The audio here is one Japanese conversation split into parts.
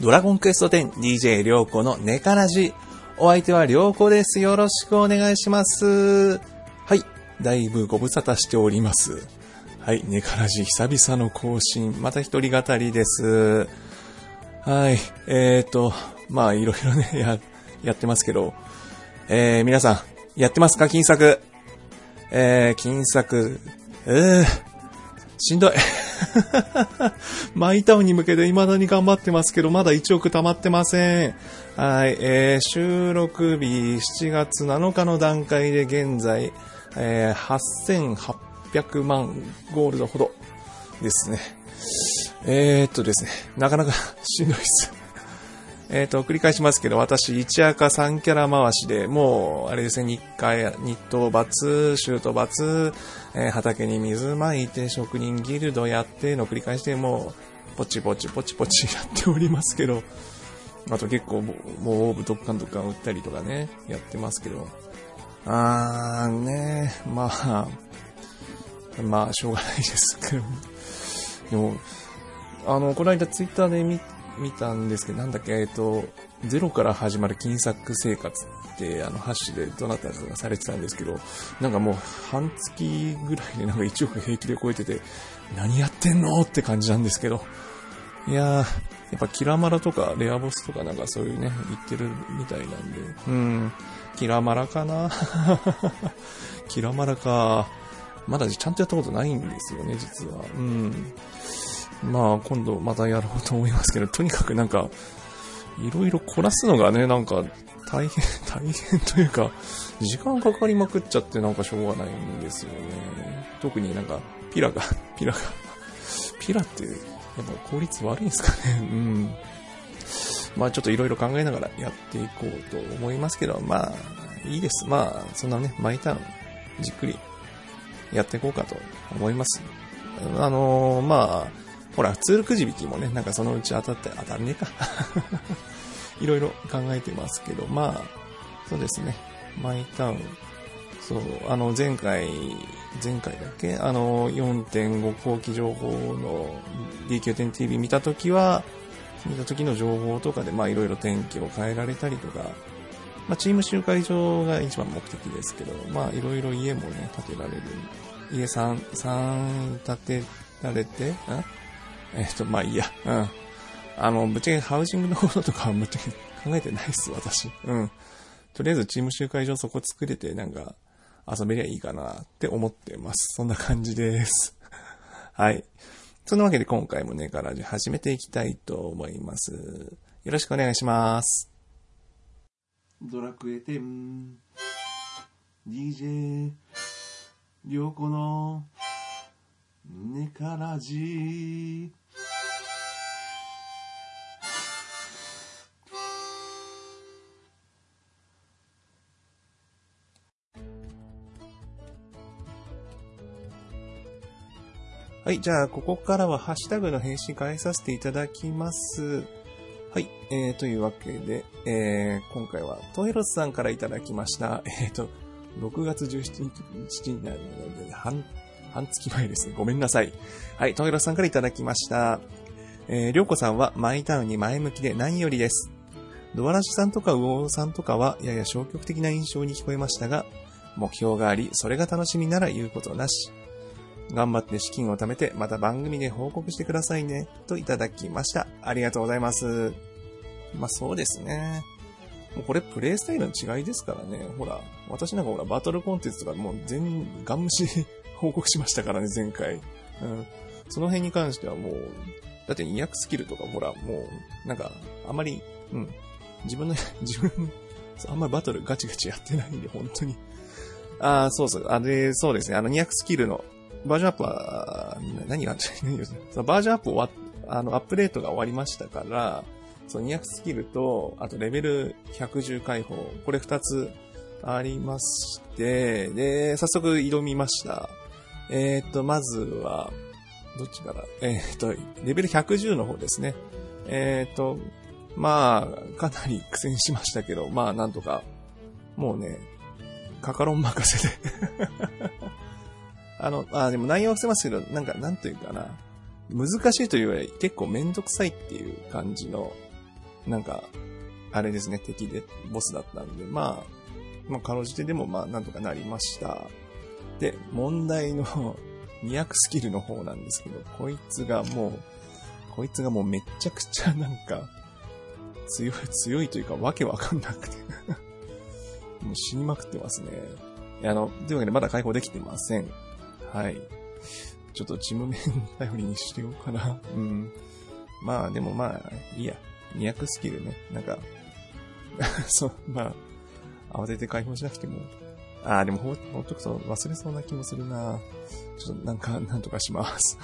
ドラゴンクエスト 10DJ りょうこのネカラジ。お相手はりょうこです。よろしくお願いします。はい。だいぶご無沙汰しております。はい。ネカラジ久々の更新。また一人語りです。はい。えーと、まあいろいろね、や、やってますけど、えー、皆さん、やってますか？金作。えー、金作、えー、しんどい。マイタウンに向けて未だに頑張ってますけど、まだ1億溜まってません。はい、えー、収録日7月7日の段階で現在、えー、8800万ゴールドほどですね。えー、っとですね、なかなかしんどいです。えっ、と、繰り返しますけど、私、1赤3キャラ回しで、もう、あれですね、日課、日当罰、シュート罰、えー畑に水まいて、職人ギルドやっての繰り返して、もう、ポチポチポチポチやっておりますけど、あと結構もう、オーブドッカンドッカン打ったりとかね、やってますけど、あーね、まあ、まあ、しょうがないですけど、でも、あの、この間ツイッターで見、見たんですけど、なんだっけ、えっと、ゼロから始まる金作生活って、あの、ハッシュでどなたかがされてたんですけど、なんかもう、半月ぐらいでなんか1億平気で超えてて、何やってんのって感じなんですけど、いやー、やっぱキラマラとかレアボスとかなんかそういうね、言ってるみたいなんで、うん、キラマラかな？キラマラか。まだちゃんとやったことないんですよね、実は。うん。まあ、今度またやろうと思いますけど、とにかくなんか、いろいろこなすのがね、なんか、大変、大変というか、時間かかりまくっちゃってなんかしょうがないんですよね。特になんか、ピラが、ピラが、ピラって、やっぱ効率悪いんですかね。うん。まあちょっといろいろ考えながらやっていこうと思いますけど、まあ、いいです。まあ、そんなね、マイターン、じっくりやっていこうかと思います。あのーまあ、ほら、ツールくじ引きもね、なんかそのうち当たって、当たんねえか。いろいろ考えてますけど、まあ、そうですね。マイタウン。そう、あの、前回、前回だっけ？あの、4.5後期情報の DQ10TV 見たときは、見た時の情報とかで、まあ、いろいろ天気を変えられたりとか、まあ、チーム集会場が一番目的ですけど、まあ、いろいろ家もね、建てられる。家3、3建てられて、ん？えっと、まあいいや。うん。あの、ぶっちゃけハウジングのこととかはぶっちゃけ考えてないっす、私。うん。とりあえずチーム集会場そこ作れて、なんか、遊べりゃいいかなって思ってます。そんな感じです。はい。そんなわけで今回もね、ガラジ始めていきたいと思います。よろしくお願いします。ドラクエ10 DJ りょうこのネカラジはい、じゃあ、ここからはハッシュタグの返信変えさせていただきます。はい、えー、というわけで、えー、今回はトヘロスさんからいただきました。えーと、6月17日になるので、半、半月前ですね。ごめんなさい。はい、トヘロスさんからいただきました。えー、りょうこさんはマイタウンに前向きで何よりです。ドアラシさんとかウオさんとかはやや消極的な印象に聞こえましたが、目標があり、それが楽しみなら言うことなし。頑張って資金を貯めて、また番組で報告してくださいね。といただきました。ありがとうございます。まあそうですね。もうこれプレイスタイルの違いですからね。ほら、私なんかほら、バトルコンテンツとかもう全、ガン無視報告しましたからね、前回。うん。その辺に関してはもう、だって200スキルとかほら、もう、なんか、あんまり、うん。自分の、自分、あんまりバトルガチガチやってないんで、本当に。ああ、そうそう。あれ、そうですね。あの200スキルのバージョンアップは、何が、何が、そのバージョンアップ終わ、あの、アップデートが終わりましたから、その200スキルと、あとレベル110解放、これ2つありまして、で、早速挑みました。えっ、と、まずは、どっちからえっ、と、レベル110の方ですね。えっ、と、まあ、かなり苦戦しましたけど、まあ、なんとか、もうね、カカロン任せであの、あ、でも内容は伏せますけど、なんか、なんというかな。難しいというより結構めんどくさいっていう感じのなんか、あれですね、敵で、ボスだったんで、まあ、まあ、かろうじてでも、まあ、なんとかなりました。で、問題の200スキルの方なんですけど、こいつがもう、こいつがもうめっちゃくちゃなんか、強い、強いというかわけわかんなくて もう死にまくってますね。あの、というわけでまだ解放できてません。はい。ちょっとチームメン頼りにしてようかな。うん。まあ、でもまあ、いいや。200スキルね。なんか そう、まあ、慌てて解放しなくても。ああ、でもほ、ほっとくと忘れそうな気もするな。ちょっとなんか、なんとかします。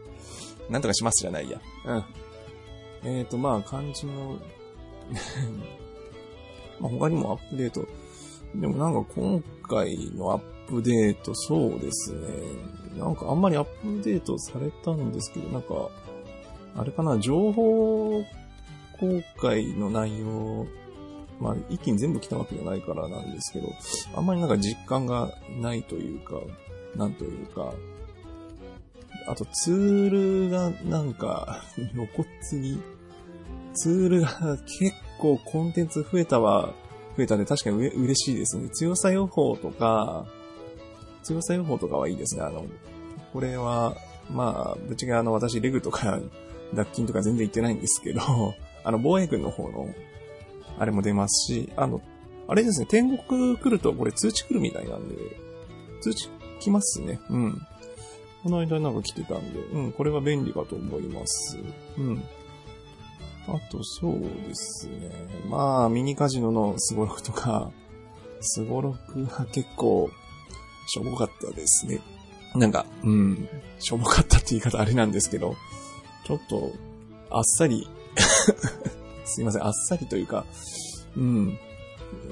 なんとかしますじゃないや。うん。えっ、ー、と、まあ、漢字のまあ、他にもアップデート。でもなんか今回のアップデート、そうですね。なんかあんまりアップデートされたんですけど、なんか、あれかな、情報公開の内容、まあ一気に全部来たわけじゃないからなんですけど、あんまりなんか実感がないというか、なんというか、あとツールがなんか 露骨に、ツールが結構コンテンツ増えたは増えたんで確かに嬉しいですね。強さ予報とか、強さ予報とかはいいですね。あの、これは、まあ、ぶっちゃけあの、私、レグとか、脱菌とか全然言ってないんですけど、あの、防衛軍の方の、あれも出ますし、あの、あれですね、天国来るとこれ通知来るみたいなんで、通知来ますね。うん。この間なんか来てたんで、うん、これは便利かと思います。うん。あと、そうですね。まあ、ミニカジノのスゴロクとか、スゴロクは結構、しょぼかったですね。なんか、うん、しょぼかったって言い方あれなんですけど、ちょっと、あっさり すいません、あっさりというか、うん、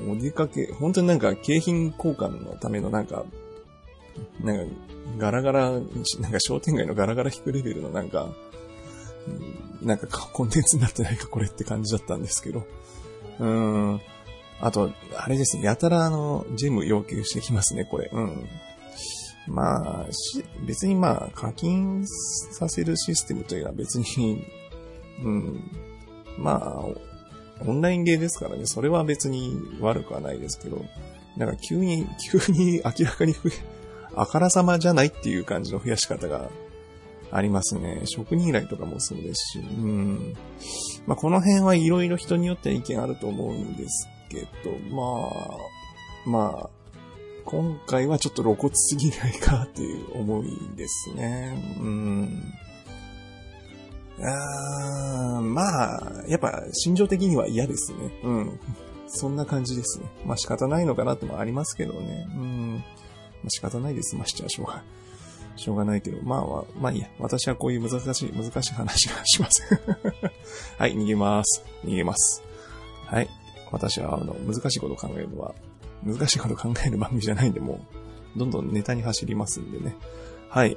お出かけ、本当になんか景品交換のためのなんか、なんか、ガラガラ、なんか商店街のガラガラ引くレベルのなんか、なんかコンテンツになってないかこれって感じだったんですけど。うーん。あと、あれですね、やたらあの、ジム要求してきますね、これ。うん。まあ、し、別にまあ、課金させるシステムというのは別に、うん。まあ、オンラインゲーですからね、それは別に悪くはないですけど、なんか急に、急に明らかに増え、あからさまじゃないっていう感じの増やし方がありますね。職人依頼とかもそうですし、うん。まあ、この辺はいろいろ人によって意見あると思うんですけど、まあ、まあ、今回はちょっと露骨すぎないかっていう思いですね。うん。あまあ、やっぱ心情的には嫌ですね。うん。そんな感じですね。まあ仕方ないのかなってもありますけどね。うん。まあ、仕方ないです。ましちゃしょうが。しょうがないけど、まあまあ、まあいいや。私はこういう難しい、難しい話がしません。はい、逃げます。逃げます。はい。私は、あの、難しいこと考えるのは、難しいこと考える番組じゃないんで、もう、どんどんネタに走りますんでね。はい。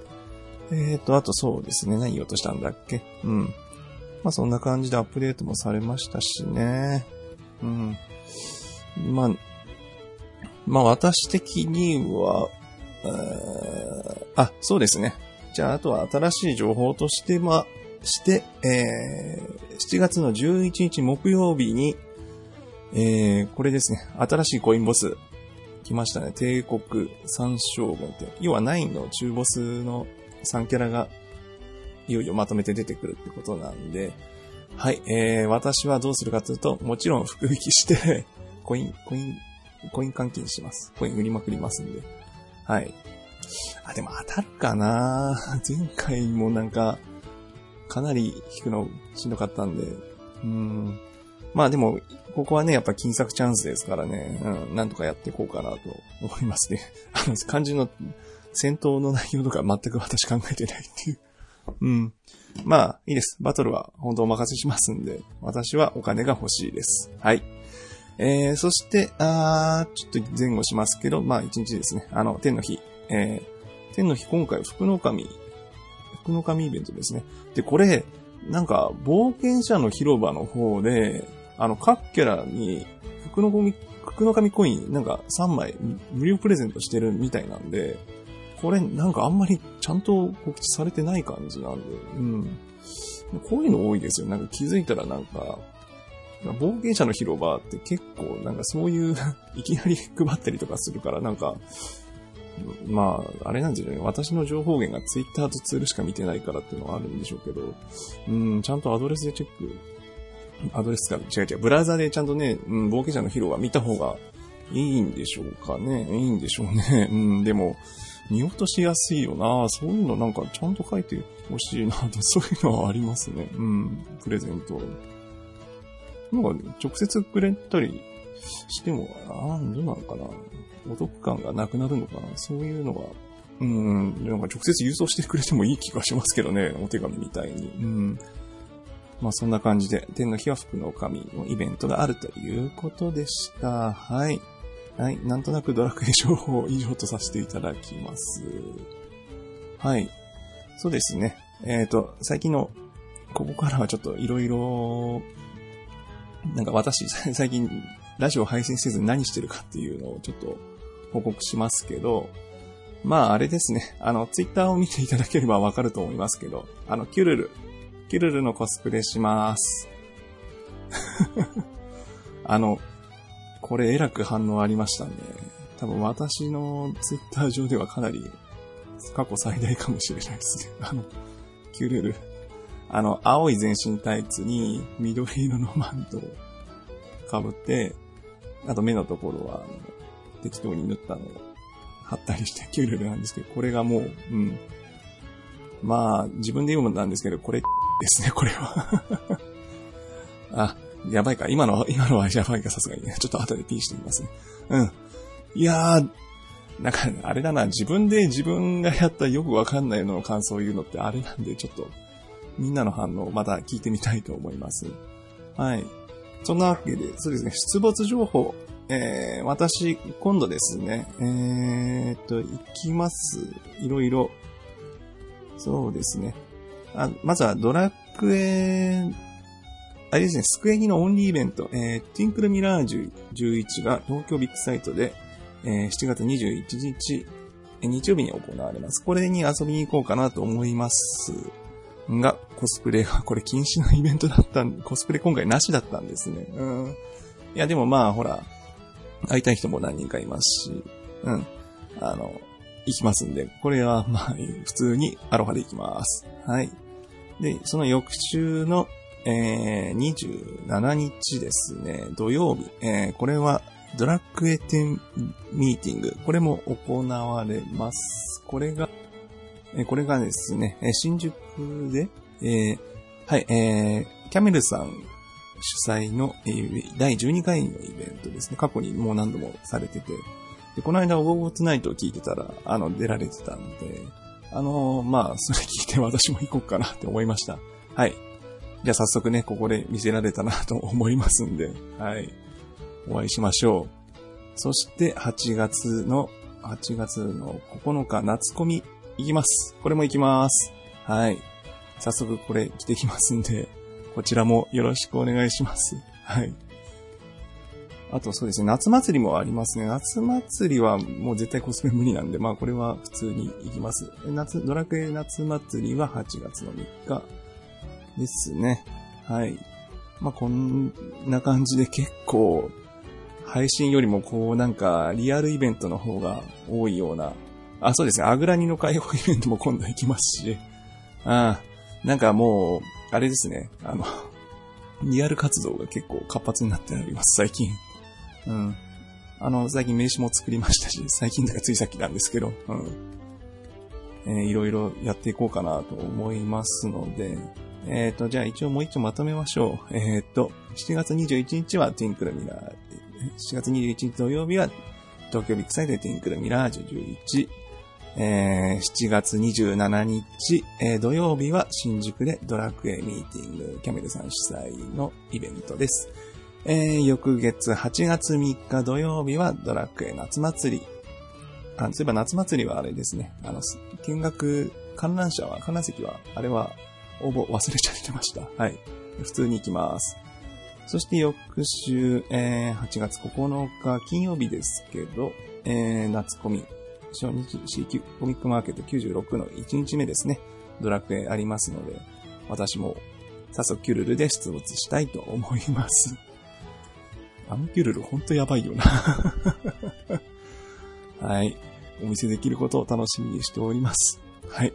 えーと、あとそうですね。何言おうとしたんだっけ？うん。まあそんな感じでアップデートもされましたしね。うん。まあ、まあ私的には、あ、そうですね。じゃあ、あとは新しい情報としてま、して、えー、7月の11日木曜日に、えー、これですね。新しいコインボス、来ましたね。帝国三将軍って。要は9の中ボスの3キャラが、いよいよまとめて出てくるってことなんで、はい、えー、私はどうするかというと、もちろん福引きしてコイン、コイン、コイン換金します。コイン売りまくりますんで。はい。あ、でも当たるかな 前回もなんか、かなり引くのしんどかったんで。うん。まあでも、ここはね、やっぱ金策チャンスですからね、うん、なんとかやっていこうかなと思いますね。あの、漢字の戦闘の内容とか全く私考えてないっていう。うん。まあ、いいです。バトルは本当お任せしますんで、私はお金が欲しいです。はい。えー、そして、あー、ちょっと前後しますけど、まあ一日ですね。あの、天の日。えー、天の日今回福の神、福の神イベントですね。で、これ、なんか、冒険者の広場の方で、あの、各キャラに、福の神、福の神コイン、なんか3枚無料プレゼントしてるみたいなんで、これなんかあんまりちゃんと告知されてない感じなんで、うん。こういうの多いですよ。なんか気づいたらなんか、冒険者の広場って結構なんかそういう いきなり配ったりとかするからなんか、まあ、あれなんですよね。私の情報源がツイッターとツールしか見てないからっていうのはあるんでしょうけど、うん、ちゃんとアドレスでチェック、アドレスか、違う違う、ブラウザでちゃんとね、うん、冒険者の広場見た方がいいんでしょうかね？いいんでしょうね。うん、でも、見落としやすいよなそういうのなんかちゃんと書いてほしいなと、そういうのはありますね。うん、プレゼント。なんか、直接くれたりしても、ああ、どうなのかなお得感がなくなるのかなそういうのが、うん、なんか直接郵送してくれてもいい気がしますけどね、お手紙みたいに。うん。まあそんな感じで、天の日は福の神のイベントがあるということでした。はい。はい。なんとなくドラクエ情報を以上とさせていただきます。はい。そうですね。えっ、ー、と、最近の、ここからはちょっといろいろ、なんか私、最近、ラジオ配信せずに何してるかっていうのをちょっと報告しますけど、まああれですね。あの、ツイッターを見ていただければわかると思いますけど、あの、キュルル、キュルルのコスプレします。あの、これえらく反応ありましたね。多分私のツイッター上ではかなり過去最大かもしれないですね。あの、キュルル。あの、青い全身タイツに緑色のマントを被って、あと目のところは、適当に塗ったのを貼ったりしてキュルルなんですけど、これがもう、うん。まあ、自分で言うもんなんですけど、これですね、これは あ、やばいか。今の、今のはやばいか、さすがにね。ちょっと後でピーしてみますね。うん。いやー、なんか、あれだな、自分で自分がやったよくわかんないのの感想を言うのってあれなんで、ちょっと、みんなの反応をまた聞いてみたいと思います。はい。そんなわけで、そうですね、出没情報。えー、私、今度ですね、えー、っと、行きます。いろいろ。そうですね。あ、まずはドラクエ、あれですね、スクエニのオンリーイベント、えー、ティンクルミラージュ11が東京ビッグサイトで、えー、7月21日、日曜日に行われます。これに遊びに行こうかなと思います。が、コスプレは、これ禁止のイベントだったん、コスプレ今回なしだったんですね。うん。いや、でもまあ、ほら、会いたい人も何人かいますし、うん。あの、行きますんで、これはまあ、普通にアロハで行きます。はい。で、その翌週の、えー、27日ですね、土曜日、えー、これはドラッグエテンミーティング、これも行われます。これが、え、これがですね、新宿で、えー、はい、えー、キャメルさん主催の、えー、第12回のイベントですね。過去にもう何度もされてて、で、この間、ウォーゴツナイトを聞いてたら、あの、出られてたんで、あのー、まあ、それ聞いて私も行こうかなって思いました。はい。じゃあ早速ね、ここで見せられたなと思いますんで、はい。お会いしましょう。そして8月の、8月の9日夏コミ行きます。これも行きます。はい。早速これ着てきますんで、こちらもよろしくお願いします。はい。あとそうですね、夏祭りもありますね。夏祭りはもう絶対コスプレ無理なんで、まあこれは普通に行きます。夏、ドラクエ夏祭りは8月の3日ですね。はい。まあこんな感じで結構、配信よりもこうなんかリアルイベントの方が多いような。あ、そうですね。アグラニの開放イベントも今度行きますし。ああ、なんかもう、あれですね。あの、リアル活動が結構活発になっております、最近。うん。あの、最近名刺も作りましたし、最近だからついさっきなんですけど、うん。えー、いろいろやっていこうかなと思いますので、えっ、ー、と、じゃあ一応もう一丁まとめましょう。えっ、ー、と、7月21日はティンクルミラー、7月21日土曜日は東京ビッグサイトでティンクルミラージュ11、えー、7月27日、えー、土曜日は新宿でドラクエミーティング、キャメルさん主催のイベントです。えー、翌月8月3日土曜日はドラクエ夏祭り。あ、そういえば夏祭りはあれですね。あの、見学、観覧車は、観覧席は、あれは応募忘れちゃってました。はい。普通に行きます。そして翌週、えー、8月9日金曜日ですけど、えー、夏コミ、初日 CQ コミックマーケット96の1日目ですね。ドラクエありますので、私も早速キュルルで出没したいと思います。あのキュルルほんとやばいよな。はい。お見せできることを楽しみにしております。はい。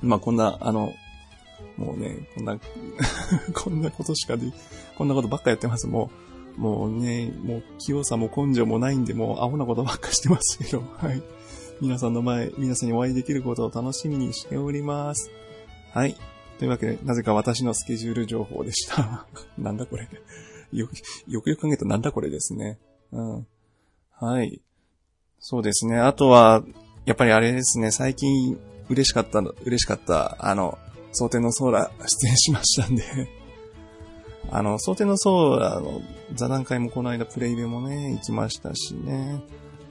まあ、こんな、あの、もうね、こんな こんなことしかで、こんなことばっかやってます。もう、もうね、もう清さも根性もないんで、もうアホなことばっかしてますけど、はい。皆さんの前、皆さんにお会いできることを楽しみにしております。はい。というわけで、なぜか私のスケジュール情報でした。なんだこれ。よく、よくよく考えるとなんだこれですね。うん。はい。そうですね。あとは、やっぱりあれですね、最近嬉しかったの、嬉しかった、あの、蒼天のソーラ出演しましたんであの、蒼天のソーラの座談会もこの間プレイベもね、行きましたしね。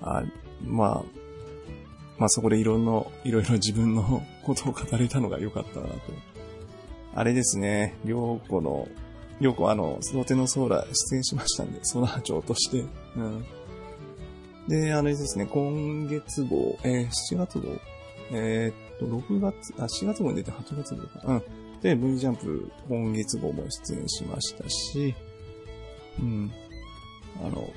あまあ、まあそこでいろんな、いろいろ自分のことを語れたのが良かったなと。あれですね、りょうこの、りょうこあの、蒼天のソーラ出演しましたんで、ソーラー長として、うん。で、あれですね、今月号、えー、7月号えー、っと、6月、あ、4月号に出て8月号か。うん。で、V ジャンプ今月号も出演しましたし、うん。あの、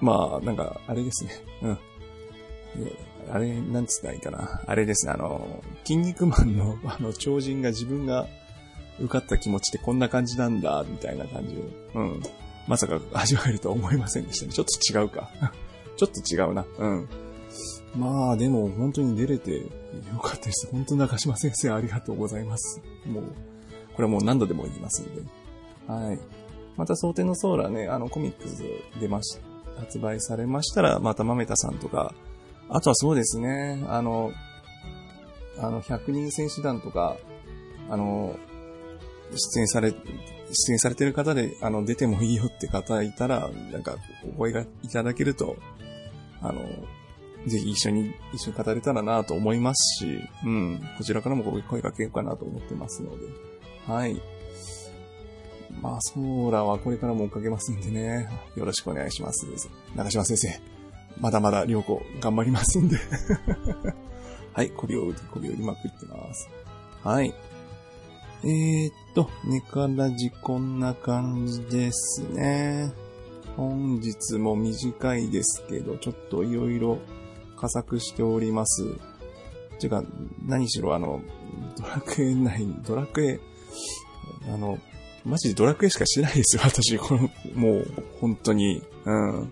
まあ、なんか、あれですね。うん。あれ、なんつったらいいかな。あれですね、あの、筋肉マンの、あの、超人が自分が受かった気持ちってこんな感じなんだ、みたいな感じを、うん。まさか味わえるとは思いませんでしたね。ちょっと違うか。ちょっと違うな。うん。まあ、でも本当に出れてよかったです。本当中島先生ありがとうございます。もう、これはもう何度でも言いますので。はい。また、蒼天のソーラーね、あの、コミックス出まし、発売されましたら、また豆田さんとか、あとはそうですね、あの、あの、百人戦士団とか、あの、出演され、出演されてる方で、あの、出てもいいよって方いたら、なんか、お声がいただけると、あの、ぜひ一緒に、一緒に語れたらなと思いますし、うん、こちらからも声かけようかなと思ってますので、はい。まあ、ソーラはこれからも追っかけますんでね、よろしくお願いします。中島先生、まだまだ良子頑張りますんで はい、媚びを売り、媚びを売りまくってます。はい。えー、っと、寝からじこんな感じですね。本日も短いですけど、ちょっといろいろ加作しております。ていうか、何しろあの、ドラクエ内、ドラクエ、あの、マジでドラクエしかしないですよ、私。この、もう、本当に。うん。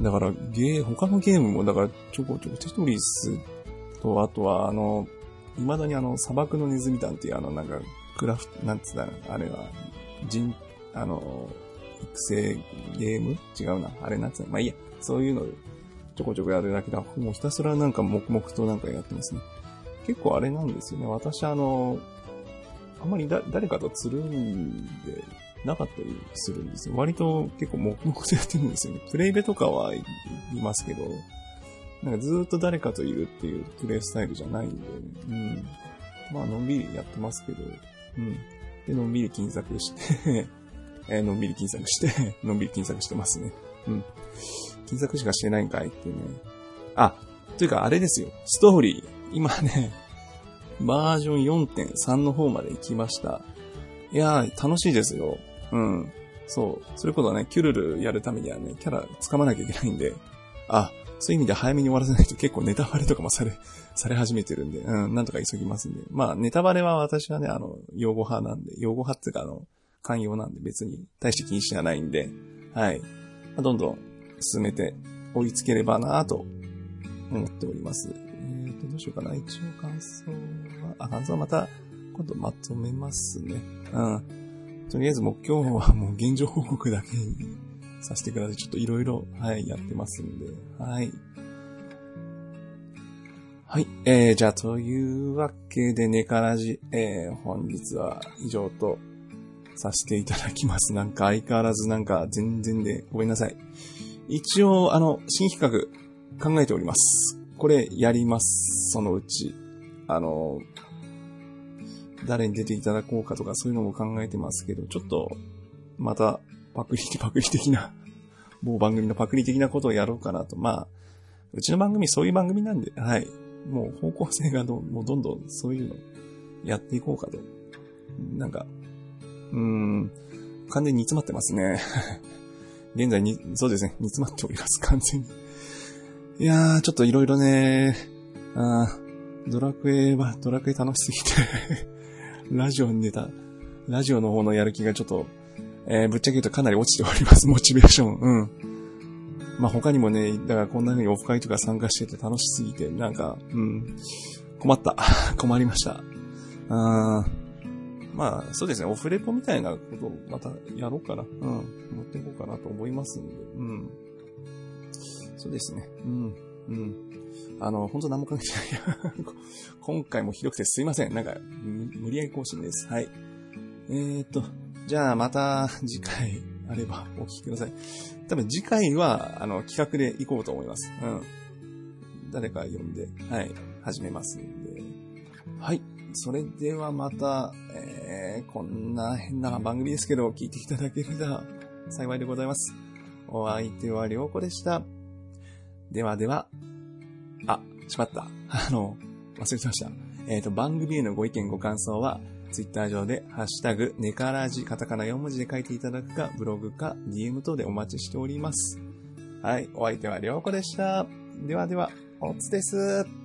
だから、ゲー、他のゲームも、だから、ちょこちょこ、テトリスと、あとは、あの、未だにあの、砂漠のネズミ団っていう、あの、なんか、クラフト、なんつったら、あれは、人、あの、育成ゲーム？違うな。あれなんつうの？まあいいや。そういうのちょこちょこやるだけだ。もうひたすらなんか黙々となんかやってますね。結構あれなんですよね。私あの、あんまりだ誰かとつるんでなかったりするんですよ。割と結構黙々とやってるんですよね。プレイベとかはいますけど、なんかずっと誰かといるっていうプレイスタイルじゃないんで、うん。まあ、のんびりやってますけど、うん。で、のんびり金策して え、のんびり金策して のんびり金策してますね。うん。金策しかしてないんかいっていうね。あ、というかあれですよ。ストーリー。今ね、バージョン4.3の方まで行きました。いやー、楽しいですよ。うん。そう。それこそね、キュルルやるためにはね、キャラ掴まなきゃいけないんで、あ、そういう意味で早めに終わらせないと結構ネタバレとかもされ、され始めてるんで、うん、なんとか急ぎますんで。まあ、ネタバレは私はね、あの、用語派なんで、用語派っていうかあの、寛容なんで別に大して気にしはないんで、はい。まあ、どんどん進めて追いつければなと思っております。えーと、どうしようかな。一応感想は、あ、感想はまた今度まとめますね。うん。とりあえず目標はもう現状報告だけにさせてください。ちょっといろいろ、はい、やってますんで。はい。はい。えー、じゃあ、というわけで、ネカラジ、えー、本日は以上とさせていただきます。なんか相変わらずなんか全然でごめんなさい。一応、あの、新企画考えております。これやります。そのうち。あの、誰に出ていただこうかとかそういうのも考えてますけど、ちょっと、また、パクリ、パクリ的な、某番組のパクリ的なことをやろうかなと。まあ、うちの番組そういう番組なんで、はい。もう方向性がどもうどんどんそういうのやっていこうかと。なんか、うーん、完全に煮詰まってますね。現在に、そうですね、煮詰まっております、完全に。いやー、ちょっといろいろね、あドラクエは、ドラクエ楽しすぎて ラジオに出た、ラジオの方のやる気がちょっと、えー、ぶっちゃけ言うとかなり落ちております、モチベーション。うん。まあ、他にもね、だからこんな風にオフ会とか参加してて楽しすぎて、なんか、うん、困った。困りました。あまあ、そうですね、オフレポみたいなことをまたやろうかな。うん。持っていこうかなと思いますんで。うん。そうですね。うん。うん。あの、本当何も関係ない。今回もひどくてすいません。なんか、無理やり更新です。はい。えーと、じゃあまた次回 あればお聞きください。多分次回は、あの、企画で行こうと思います。うん。誰か呼んで、はい、始めますんで。はい。それではまた、えー、こんな変な番組ですけど、聞いていただけると幸いでございます。お相手はりょうこでした。ではでは、あ、しまった。あの、忘れてました。えっ、ー、と、番組へのご意見ご感想は、ツイッター上で、ハッシュタグ、ネカラジ、カタカナ4文字で書いていただくか、ブログか、DM 等でお待ちしております。はい、お相手はりょうこでした。ではでは、おつです。